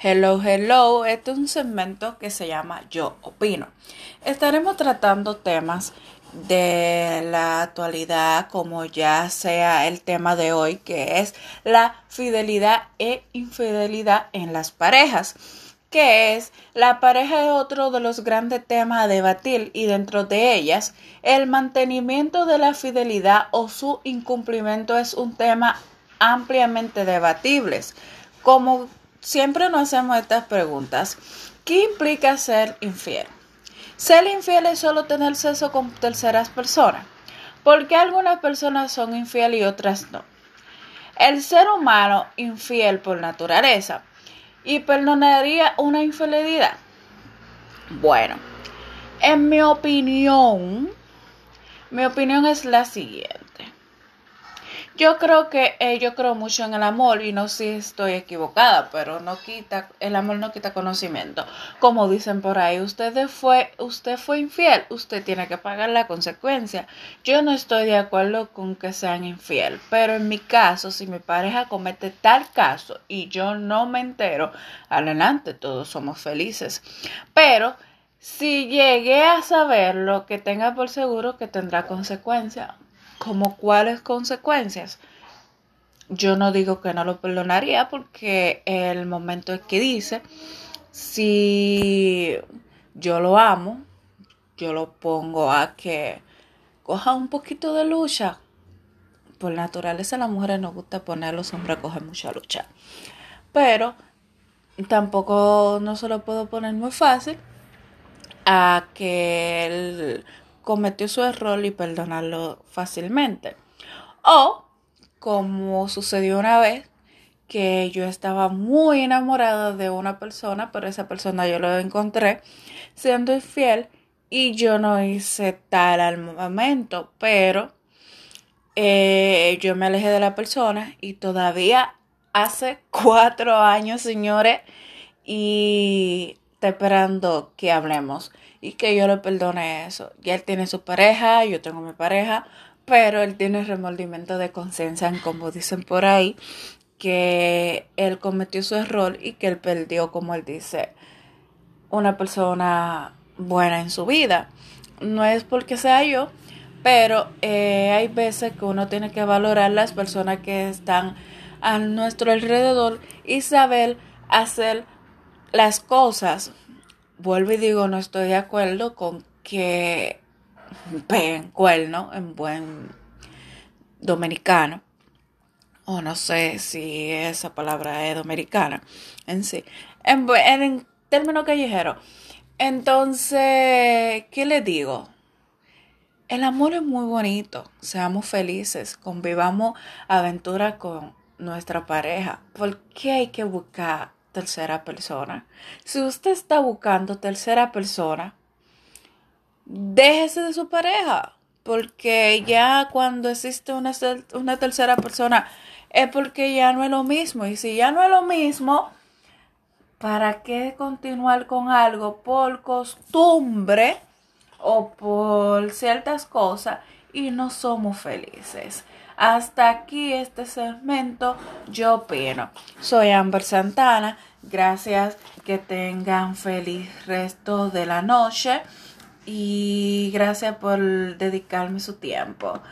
Hello, hello. Este es un segmento que se llama Yo Opino. Estaremos tratando temas de la actualidad, como ya sea el tema de hoy, que es la fidelidad e infidelidad en las parejas. Que es la pareja es otro de los grandes temas a debatir y dentro de ellas el mantenimiento de la fidelidad o su incumplimiento es un tema ampliamente debatible. Como siempre nos hacemos estas preguntas. ¿Qué implica ser infiel? Ser infiel es solo tener sexo con terceras personas. ¿Por qué algunas personas son infieles y otras no? El ser humano infiel por naturaleza y perdonaría una infidelidad. Bueno, en mi opinión, mi opinión es la siguiente. Yo creo que eh, yo creo mucho en el amor y no si estoy equivocada, pero no quita el amor no quita conocimiento. Como dicen por ahí, usted fue usted fue infiel, usted tiene que pagar la consecuencia. Yo no estoy de acuerdo con que sean infiel, pero en mi caso, si mi pareja comete tal caso y yo no me entero, adelante, todos somos felices. Pero si llegué a saberlo, que tenga por seguro que tendrá consecuencia como cuáles consecuencias. Yo no digo que no lo perdonaría porque el momento es que dice, si yo lo amo, yo lo pongo a que coja un poquito de lucha. Por naturaleza a las mujeres nos gusta poner los hombres a coger mucha lucha. Pero tampoco no se lo puedo poner muy fácil a que él cometió su error y perdonarlo fácilmente. O, como sucedió una vez, que yo estaba muy enamorada de una persona, pero esa persona yo lo encontré siendo infiel y yo no hice tal al momento, pero eh, yo me alejé de la persona y todavía hace cuatro años, señores, y está esperando que hablemos y que yo le perdone eso. Ya él tiene su pareja, yo tengo mi pareja, pero él tiene remordimiento de conciencia, como dicen por ahí, que él cometió su error y que él perdió, como él dice, una persona buena en su vida. No es porque sea yo, pero eh, hay veces que uno tiene que valorar las personas que están a nuestro alrededor y saber hacer las cosas vuelvo y digo, no estoy de acuerdo con que peguen cuerno en buen dominicano. O no sé si esa palabra es dominicana en sí. En, en términos callejeros. Entonces, ¿qué le digo? El amor es muy bonito. Seamos felices. Convivamos aventura con nuestra pareja. ¿Por qué hay que buscar tercera persona. Si usted está buscando tercera persona, déjese de su pareja, porque ya cuando existe una, una tercera persona es porque ya no es lo mismo. Y si ya no es lo mismo, ¿para qué continuar con algo por costumbre o por ciertas cosas y no somos felices? Hasta aquí este segmento, yo opino. Soy Amber Santana. Gracias, que tengan feliz resto de la noche y gracias por dedicarme su tiempo.